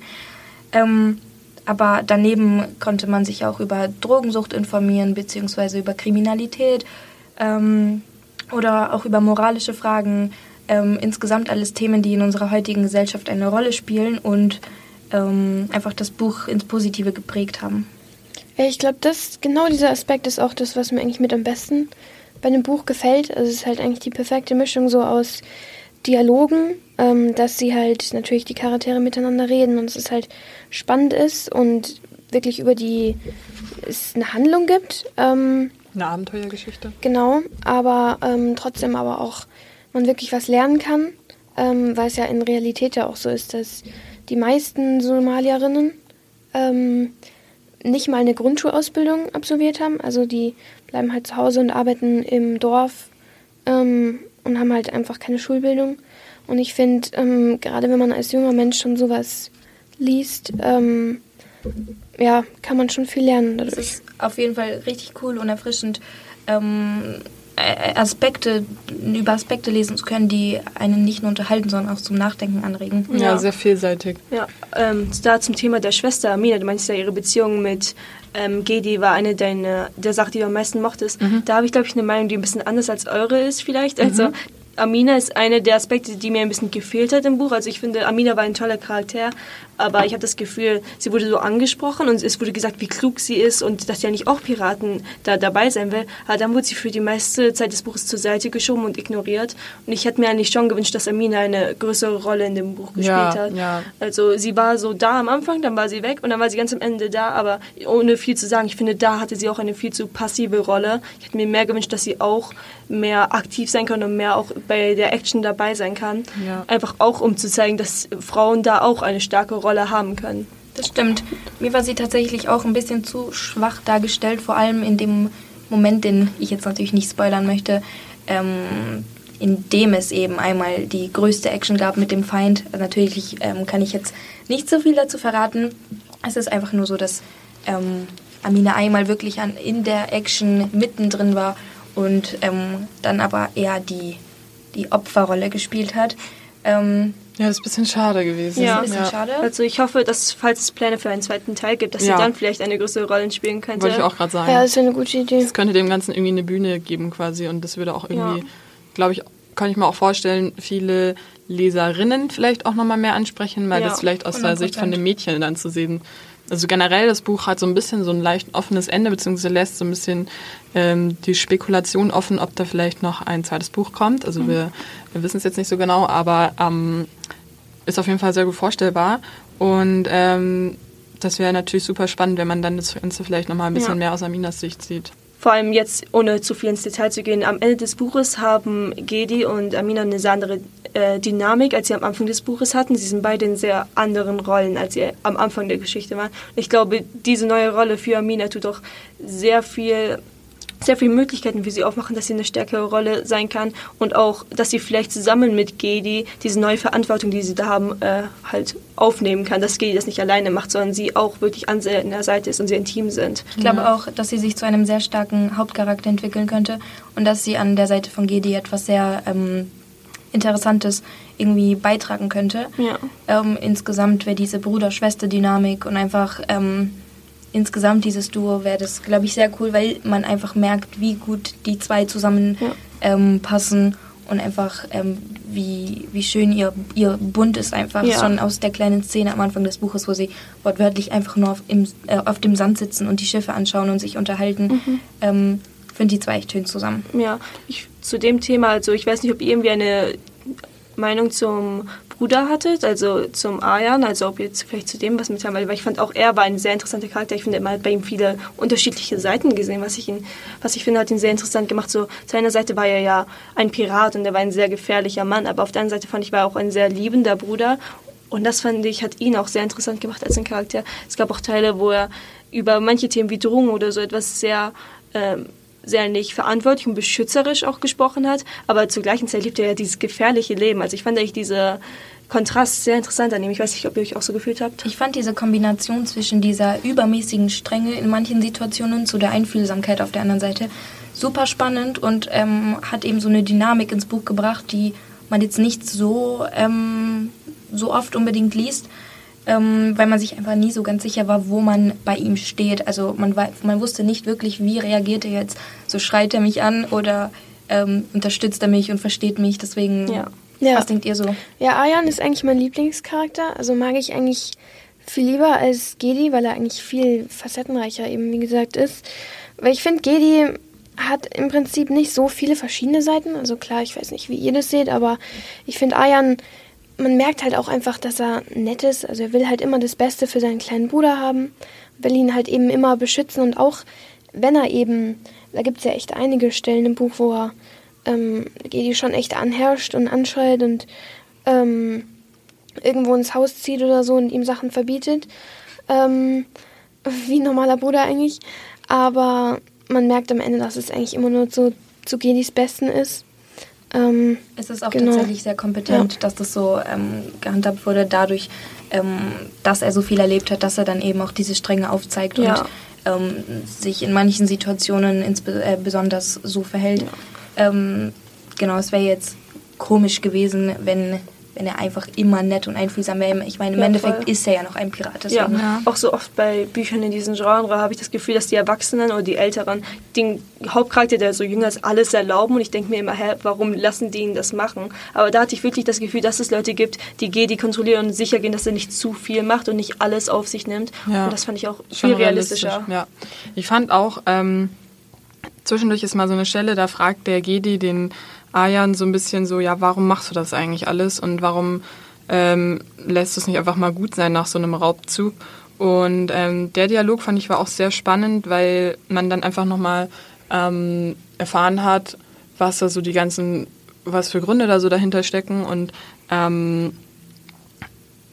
Ähm, aber daneben konnte man sich auch über Drogensucht informieren, beziehungsweise über Kriminalität ähm, oder auch über moralische Fragen. Ähm, insgesamt alles Themen, die in unserer heutigen Gesellschaft eine Rolle spielen und ähm, einfach das Buch ins Positive geprägt haben. Ja, ich glaube, das genau dieser Aspekt ist auch das, was mir eigentlich mit am besten bei dem Buch gefällt. Also es ist halt eigentlich die perfekte Mischung so aus Dialogen, ähm, dass sie halt natürlich die Charaktere miteinander reden und es ist halt spannend ist und wirklich über die es eine Handlung gibt. Ähm, Eine Abenteuergeschichte. Genau, aber ähm, trotzdem aber auch man wirklich was lernen kann, ähm, weil es ja in Realität ja auch so ist, dass die meisten Somalierinnen ähm, nicht mal eine Grundschulausbildung absolviert haben. Also die bleiben halt zu Hause und arbeiten im Dorf ähm, und haben halt einfach keine Schulbildung. Und ich finde, ähm, gerade wenn man als junger Mensch schon sowas liest, ähm, ja, kann man schon viel lernen Das dadurch. ist auf jeden Fall richtig cool und erfrischend, ähm, äh, Aspekte, über Aspekte lesen zu können, die einen nicht nur unterhalten, sondern auch zum Nachdenken anregen. Ja, Ja. sehr vielseitig. Ja, ähm, da zum Thema der Schwester Amina, du meinst ja, ihre Beziehung mit ähm, Gedi war eine deiner, der Sachen, die du am meisten mochtest. Da habe ich, glaube ich, eine Meinung, die ein bisschen anders als eure ist vielleicht. Also Amina ist eine der Aspekte, die mir ein bisschen gefehlt hat im Buch. Also ich finde, Amina war ein toller Charakter, aber ich habe das Gefühl, sie wurde so angesprochen und es wurde gesagt, wie klug sie ist und dass ja nicht auch Piraten da dabei sein will. Aber dann wurde sie für die meiste Zeit des Buches zur Seite geschoben und ignoriert. Und ich hätte mir eigentlich schon gewünscht, dass Amina eine größere Rolle in dem Buch gespielt Ja, hat. ja. Also sie war so da am Anfang, dann war sie weg und dann war sie ganz am Ende da, aber ohne viel zu sagen. Ich finde, da hatte sie auch eine viel zu passive Rolle. Ich hätte mir mehr gewünscht, dass sie auch mehr aktiv sein kann und mehr auch bei der Action dabei sein kann. Ja. Einfach auch, um zu zeigen, dass Frauen da auch eine starke Rolle haben können. Das stimmt. Mir war sie tatsächlich auch ein bisschen zu schwach dargestellt, vor allem in dem Moment, den ich jetzt natürlich nicht spoilern möchte, ähm, in dem es eben einmal die größte Action gab mit dem Feind. Natürlich ähm, kann ich jetzt nicht so viel dazu verraten. Es ist einfach nur so, dass ähm, Amina einmal wirklich an, in der Action mittendrin war und ähm, dann aber eher die, die Opferrolle gespielt hat. Ähm, Ja, das ist ein bisschen schade gewesen. Ja. ein bisschen schade. Also ich hoffe, dass, falls es Pläne für einen zweiten Teil gibt, dass Ja. sie dann vielleicht eine größere Rolle spielen könnte. Wollte ich auch gerade sagen. Ja, das ist eine gute Idee. Es könnte dem Ganzen irgendwie eine Bühne geben quasi und das würde auch irgendwie, Ja. glaube ich, kann ich mir auch vorstellen, viele Leserinnen vielleicht auch nochmal mehr ansprechen, weil Ja, das vielleicht aus der 100%. Sicht von dem Mädchen dann zu sehen. Also generell, das Buch hat so ein bisschen so ein leicht offenes Ende, beziehungsweise lässt so ein bisschen ähm, die Spekulation offen, ob da vielleicht noch ein zweites Buch kommt. Also wir, wir wissen es jetzt nicht so genau, aber ähm, ist auf jeden Fall sehr gut vorstellbar. Und ähm, das wäre natürlich super spannend, wenn man dann das Ganze vielleicht nochmal ein bisschen Ja. mehr aus Aminas Sicht sieht. Vor allem jetzt, ohne zu viel ins Detail zu gehen, am Ende des Buches haben Gedi und Amina eine sehr andere äh, Dynamik, als sie am Anfang des Buches hatten. Sie sind beide in sehr anderen Rollen, als sie am Anfang der Geschichte waren. Ich glaube, diese neue Rolle für Amina tut auch sehr viel sehr viele Möglichkeiten für sie aufmachen, dass sie eine stärkere Rolle sein kann und auch, dass sie vielleicht zusammen mit Gedi diese neue Verantwortung, die sie da haben, äh, halt aufnehmen kann, dass Gedi das nicht alleine macht, sondern sie auch wirklich an seiner Seite ist und sie ein Team sind. Ich glaube auch, dass sie sich zu einem sehr starken Hauptcharakter entwickeln könnte und dass sie an der Seite von Gedi etwas sehr ähm, Interessantes irgendwie beitragen könnte. Ja. Ähm, insgesamt wäre diese Bruder-Schwester-Dynamik und einfach ähm, insgesamt dieses Duo wäre das, glaube ich, sehr cool, weil man einfach merkt, wie gut die zwei zusammen Ja. ähm, passen und einfach ähm, wie, wie schön ihr, ihr Bund ist einfach Ja. schon aus der kleinen Szene am Anfang des Buches, wo sie wortwörtlich einfach nur auf, im, äh, auf dem Sand sitzen und die Schiffe anschauen und sich unterhalten. Ähm, Finde die zwei echt schön zusammen. Ja, ich, zu dem Thema, also ich weiß nicht, ob ihr irgendwie eine Meinung zum Bruder hattet, also zum Ayan, also ob ihr jetzt vielleicht zu dem was mitteilen weil ich fand auch er war ein sehr interessanter Charakter. Ich finde, man hat bei ihm viele unterschiedliche Seiten gesehen, was ich ihn, was ich finde, hat ihn sehr interessant gemacht. So, zu einer Seite war er ja ein Pirat und er war ein sehr gefährlicher Mann, aber auf der anderen Seite fand ich, war er auch ein sehr liebender Bruder und das fand ich, hat ihn auch sehr interessant gemacht als ein Charakter. Es gab auch Teile, wo er über manche Themen wie Drogen oder so etwas sehr ähm, sehr nicht verantwortlich und beschützerisch auch gesprochen hat, aber zur gleichen Zeit lebt er ja dieses gefährliche Leben. Also ich fand eigentlich dieser Kontrast sehr interessant an ihm. Ich weiß nicht, ob ihr euch auch so gefühlt habt. Ich fand diese Kombination zwischen dieser übermäßigen Strenge in manchen Situationen zu der Einfühlsamkeit auf der anderen Seite super spannend und ähm, hat eben so eine Dynamik ins Buch gebracht, die man jetzt nicht so, ähm, so oft unbedingt liest, ähm, weil man sich einfach nie so ganz sicher war, wo man bei ihm steht. Also man, wei- man wusste nicht wirklich, wie reagiert er jetzt. So schreit er mich an oder ähm, unterstützt er mich und versteht mich. Deswegen, Ja. Ja. was denkt ihr so? Ja, Ayan ist eigentlich mein Lieblingscharakter. Also mag ich eigentlich viel lieber als Gedi, weil er eigentlich viel facettenreicher eben, wie gesagt, ist. Weil ich finde, Gedi hat im Prinzip nicht so viele verschiedene Seiten. Also klar, ich weiß nicht, wie ihr das seht, aber ich finde Ayan, man merkt halt auch einfach, dass er nett ist. Also er will halt immer das Beste für seinen kleinen Bruder haben, will ihn halt eben immer beschützen und auch wenn er eben, da gibt es ja echt einige Stellen im Buch, wo er ähm, Gedi schon echt anherrscht und anschreit und ähm, irgendwo ins Haus zieht oder so und ihm Sachen verbietet. Ähm, wie ein normaler Bruder eigentlich. Aber man merkt am Ende, dass es eigentlich immer nur zu, zu Gedis Besten ist. Ähm, Es ist auch Genau. tatsächlich sehr kompetent, dass das so ähm, gehandhabt wurde, dadurch, ähm, dass er so viel erlebt hat, dass er dann eben auch diese Stränge aufzeigt Ja. und ähm, sich in manchen Situationen äh, besonders so verhält. Ähm, genau, es wäre jetzt komisch gewesen, wenn, wenn er einfach immer nett und einfühlsam wäre. Ich meine, im Ja, Endeffekt voll. ist er ja noch ein Pirat. Ja, Deswegen. auch so oft bei Büchern in diesem Genre habe ich das Gefühl, dass die Erwachsenen oder die Älteren den Hauptcharakter, der so jünger ist, alles erlauben. Und ich denke mir immer, hä, warum lassen die ihn das machen? Aber da hatte ich wirklich das Gefühl, dass es Leute gibt, die G, die kontrollieren und sicher gehen, dass er nicht zu viel macht und nicht alles auf sich nimmt. Ja. Und das fand ich auch Schon viel realistischer. Ja. Ich fand auch, ähm, zwischendurch ist mal so eine Stelle, da fragt der Gedi den Ayan so ein bisschen so, ja, warum machst du das eigentlich alles und warum ähm, lässt du es nicht einfach mal gut sein nach so einem Raubzug? Und ähm, der Dialog fand ich war auch sehr spannend, weil man dann einfach nochmal ähm, erfahren hat, was da so die ganzen, was für Gründe da so dahinter stecken und ähm,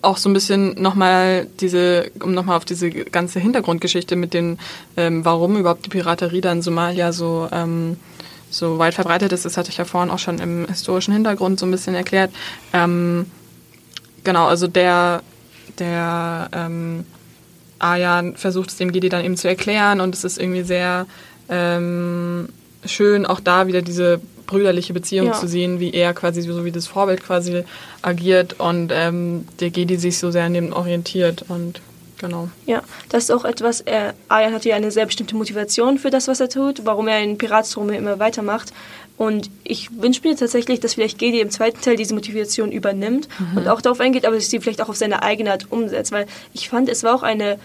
auch so ein bisschen nochmal diese, um nochmal auf diese ganze Hintergrundgeschichte mit den, ähm, warum überhaupt die Piraterie da in Somalia so, ähm, so weit verbreitet ist, das hatte ich ja vorhin auch schon im historischen Hintergrund so ein bisschen erklärt. Ähm, genau, also der, der ähm, Ayan versucht es dem Gedi dann eben zu erklären und es ist irgendwie sehr ähm, schön, auch da wieder diese brüderliche Beziehung Ja. zu sehen, wie er quasi so wie das Vorbild quasi agiert und ähm, der Gedi sich so sehr an dem orientiert und genau. Ja, das ist auch etwas, er, Aryan hat ja eine sehr bestimmte Motivation für das, was er tut, warum er in Piratsrum immer weitermacht. Und ich wünsche mir tatsächlich, dass vielleicht Gedi im zweiten Teil diese Motivation übernimmt und auch darauf eingeht, aber sie vielleicht auch auf seine eigene Art umsetzt. Weil ich fand, es war auch eine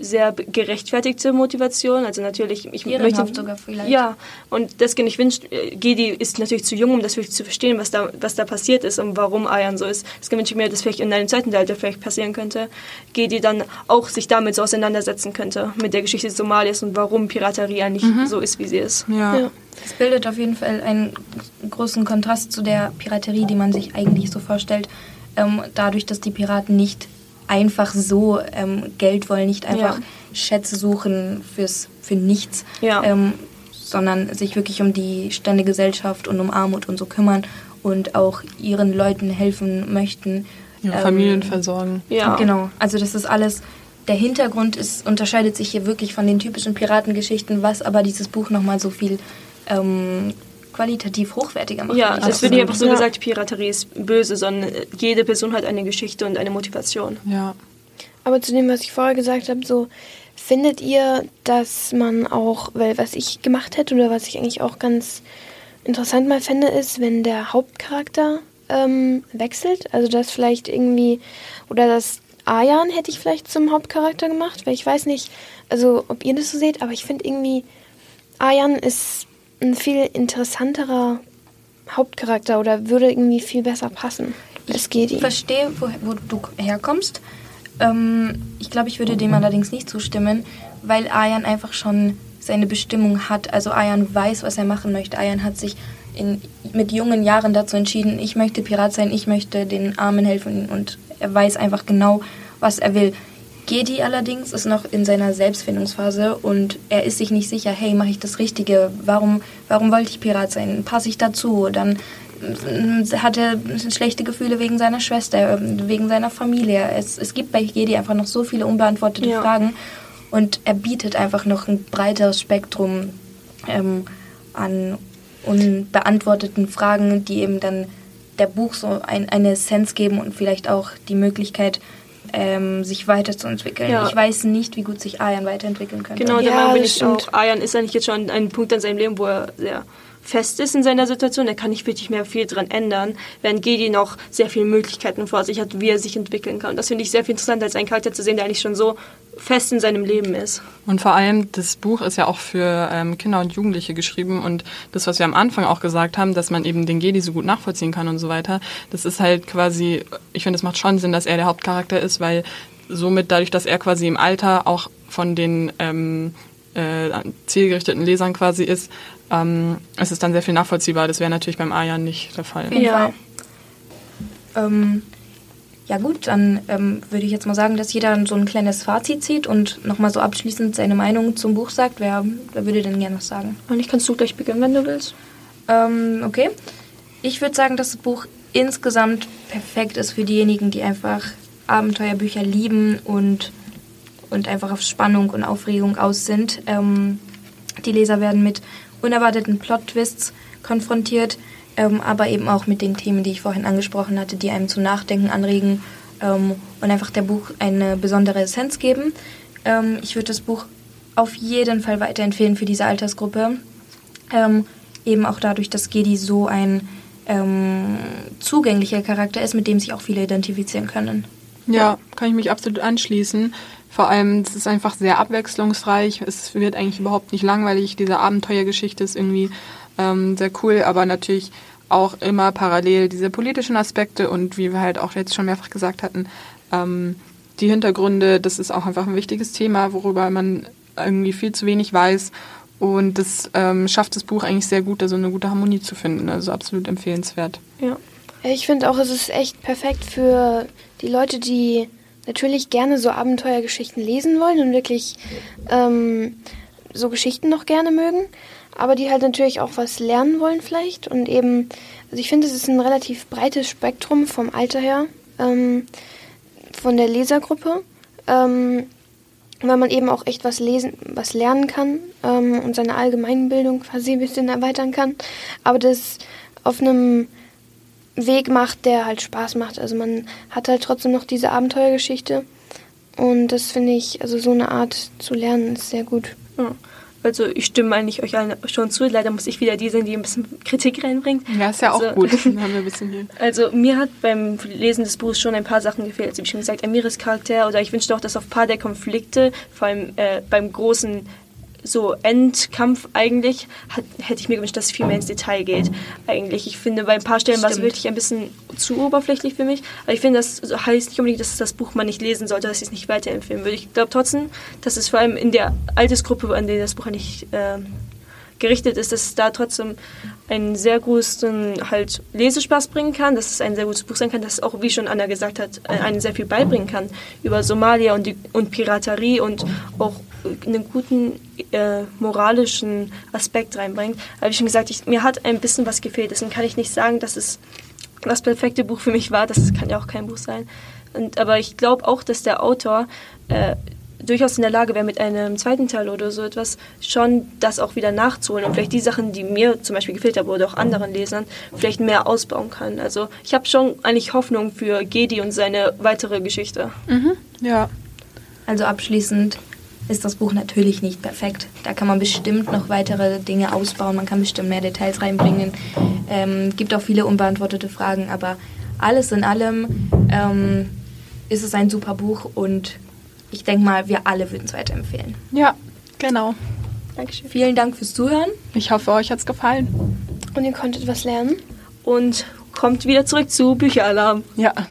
sehr gerechtfertigte Motivation. Also natürlich, ich Ehrenhaft möchte sogar vielleicht. Ja, und deswegen ich wünsche, äh, Gedi ist natürlich zu jung, um das wirklich zu verstehen, was da, was da passiert ist und warum Ayan so ist. Deswegen wünsche ich mir, dass vielleicht in einem zweiten Teil, der vielleicht passieren könnte, Gedi dann auch sich damit so auseinandersetzen könnte, mit der Geschichte Somalias und warum Piraterie eigentlich so ist, wie sie ist. Ja. Ja. Es bildet auf jeden Fall einen großen Kontrast zu der Piraterie, die man sich eigentlich so vorstellt. Ähm, dadurch, dass die Piraten nicht einfach so ähm, Geld wollen, nicht einfach Ja. Schätze suchen fürs, für nichts, Ja. ähm, sondern sich wirklich um die Ständegesellschaft und um Armut und so kümmern und auch ihren Leuten helfen möchten. Ihre Ähm, Familien versorgen. Ja. Genau, also das ist alles. Der Hintergrund ist, unterscheidet sich hier wirklich von den typischen Piratengeschichten, was aber dieses Buch nochmal so viel ähm, qualitativ hochwertiger macht. Ja, würde ich es wird nicht einfach so Ja. gesagt, Piraterie ist böse, sondern jede Person hat eine Geschichte und eine Motivation. Ja. Aber zu dem, was ich vorher gesagt habe, so findet ihr, dass man auch, weil was ich gemacht hätte oder was ich eigentlich auch ganz interessant mal fände, ist, wenn der Hauptcharakter ähm, wechselt. Also das vielleicht irgendwie, oder das Ayan hätte ich vielleicht zum Hauptcharakter gemacht, weil ich weiß nicht, also ob ihr das so seht, aber ich finde irgendwie, Ayan ist ein viel interessanterer Hauptcharakter oder würde irgendwie viel besser passen. Es geht Ich verstehe, wo, wo du herkommst. Ähm, ich glaube, ich würde dem allerdings nicht zustimmen, weil Ayan einfach schon seine Bestimmung hat. Also Ayan weiß, was er machen möchte. Ayan hat sich in, mit jungen Jahren dazu entschieden, ich möchte Pirat sein, ich möchte den Armen helfen und er weiß einfach genau, was er will. Gedi allerdings ist noch in seiner Selbstfindungsphase und er ist sich nicht sicher, hey, mache ich das Richtige? Warum, warum wollte ich Pirat sein? Passe ich dazu? Dann mm, hat er schlechte Gefühle wegen seiner Schwester, wegen seiner Familie. Es, es gibt bei Gedi einfach noch so viele unbeantwortete Ja. Fragen und er bietet einfach noch ein breiteres Spektrum ähm, an unbeantworteten Fragen, die eben dann der Buch so ein, eine Essenz geben und vielleicht auch die Möglichkeit, ähm, sich weiterzuentwickeln. Ja. Ich weiß nicht, wie gut sich Ayan weiterentwickeln könnte. Genau, der Ja, Meinung bin ich stimmt. auch. Ayan ist eigentlich jetzt schon an einem Punkt in seinem Leben, wo er sehr fest ist in seiner Situation. Er kann nicht wirklich mehr viel dran ändern, während Gedi noch sehr viele Möglichkeiten vor sich hat, wie er sich entwickeln kann. Das finde ich sehr viel interessant, als einen Charakter zu sehen, der eigentlich schon so fest in seinem Leben ist. Und vor allem, das Buch ist ja auch für ähm, Kinder und Jugendliche geschrieben und das, was wir am Anfang auch gesagt haben, dass man eben den Gedi so gut nachvollziehen kann und so weiter, das ist halt quasi, ich finde, es macht schon Sinn, dass er der Hauptcharakter ist, weil somit dadurch, dass er quasi im Alter auch von den ähm, äh, zielgerichteten Lesern quasi ist, ähm, es ist dann sehr viel nachvollziehbar. Das wäre natürlich beim Ayan nicht der Fall. Ja. Ähm, ja gut, dann ähm, würde ich jetzt mal sagen, dass jeder so ein kleines Fazit zieht und nochmal so abschließend seine Meinung zum Buch sagt. Wer, wer würde denn gerne was sagen? Und ich kannst du gleich beginnen, wenn du willst. Ähm, okay. Ich würde sagen, dass das Buch insgesamt perfekt ist für diejenigen, die einfach Abenteuerbücher lieben und, und einfach auf Spannung und Aufregung aus sind. Ähm, die Leser werden mit unerwarteten Plot-Twists konfrontiert, ähm, aber eben auch mit den Themen, die ich vorhin angesprochen hatte, die einem zum Nachdenken anregen ähm, und einfach der Buch eine besondere Essenz geben. Ähm, ich würde das Buch auf jeden Fall weiterempfehlen für diese Altersgruppe. Ähm, eben auch dadurch, dass Gedi so ein ähm, zugänglicher Charakter ist, mit dem sich auch viele identifizieren können. Ja, kann ich mich absolut anschließen. Vor allem, es ist einfach sehr abwechslungsreich. Es wird eigentlich überhaupt nicht langweilig. Diese Abenteuergeschichte ist irgendwie ähm, sehr cool, aber natürlich auch immer parallel diese politischen Aspekte und wie wir halt auch jetzt schon mehrfach gesagt hatten, ähm, die Hintergründe, das ist auch einfach ein wichtiges Thema, worüber man irgendwie viel zu wenig weiß. Und das ähm, schafft das Buch eigentlich sehr gut, da so eine gute Harmonie zu finden. Also absolut empfehlenswert. Ja. Ich finde auch, es ist echt perfekt für die Leute, die natürlich gerne so Abenteuergeschichten lesen wollen und wirklich ähm, so Geschichten noch gerne mögen, aber die halt natürlich auch was lernen wollen vielleicht. Und eben, also ich finde, es ist ein relativ breites Spektrum vom Alter her, ähm, von der Lesergruppe. Ähm, weil man eben auch echt was lesen, was lernen kann ähm, und seine Allgemeinbildung quasi ein bisschen erweitern kann. Aber das auf einem Weg macht, der halt Spaß macht. Also man hat halt trotzdem noch diese Abenteuergeschichte. Und das finde ich, also so eine Art zu lernen ist sehr gut. Ja. Also ich stimme eigentlich euch allen schon zu. Leider muss ich wieder die sein, die ein bisschen Kritik reinbringt. Ja, ist ja also, auch gut. [laughs] Dann haben wir ein bisschen hier. Also mir hat beim Lesen des Buchs schon ein paar Sachen gefehlt. Also wie schon gesagt, Amiris Charakter oder ich wünschte auch, dass auf ein paar der Konflikte, vor allem äh, beim großen so Endkampf eigentlich, hat, hätte ich mir gewünscht, dass es viel mehr ins Detail geht. Eigentlich, ich finde, bei ein paar Stellen war es wirklich ein bisschen zu oberflächlich für mich. Aber ich finde, das heißt nicht unbedingt, dass das Buch man nicht lesen sollte, dass ich es nicht weiterempfehlen würde. Ich glaube trotzdem, dass es vor allem in der Altersgruppe, an der das Buch eigentlich äh, gerichtet ist, dass es da trotzdem einen sehr großen halt Lesespaß bringen kann, dass es ein sehr gutes Buch sein kann, dass es auch, wie schon Anna gesagt hat, einen sehr viel beibringen kann über Somalia und, die, und Piraterie und auch einen guten äh, moralischen Aspekt reinbringt. Aber wie schon gesagt, ich, mir hat ein bisschen was gefehlt. Deswegen kann ich nicht sagen, dass es das perfekte Buch für mich war. Das kann ja auch kein Buch sein. Und, aber ich glaube auch, dass der Autor äh, durchaus in der Lage wäre, mit einem zweiten Teil oder so etwas schon das auch wieder nachzuholen und vielleicht die Sachen, die mir zum Beispiel gefehlt haben oder auch anderen Lesern, vielleicht mehr ausbauen kann. Also ich habe schon eigentlich Hoffnung für Gedi und seine weitere Geschichte. Mhm. Ja. Also abschließend ist das Buch natürlich nicht perfekt. Da kann man bestimmt noch weitere Dinge ausbauen, man kann bestimmt mehr Details reinbringen. Ähm, gibt auch viele unbeantwortete Fragen, aber alles in allem ähm, ist es ein super Buch und ich denke mal, wir alle würden es weiterempfehlen. Ja, genau. Dankeschön. Vielen Dank fürs Zuhören. Ich hoffe, euch hat es gefallen. Und ihr konntet was lernen. Und kommt wieder zurück zu Bücheralarm. Ja.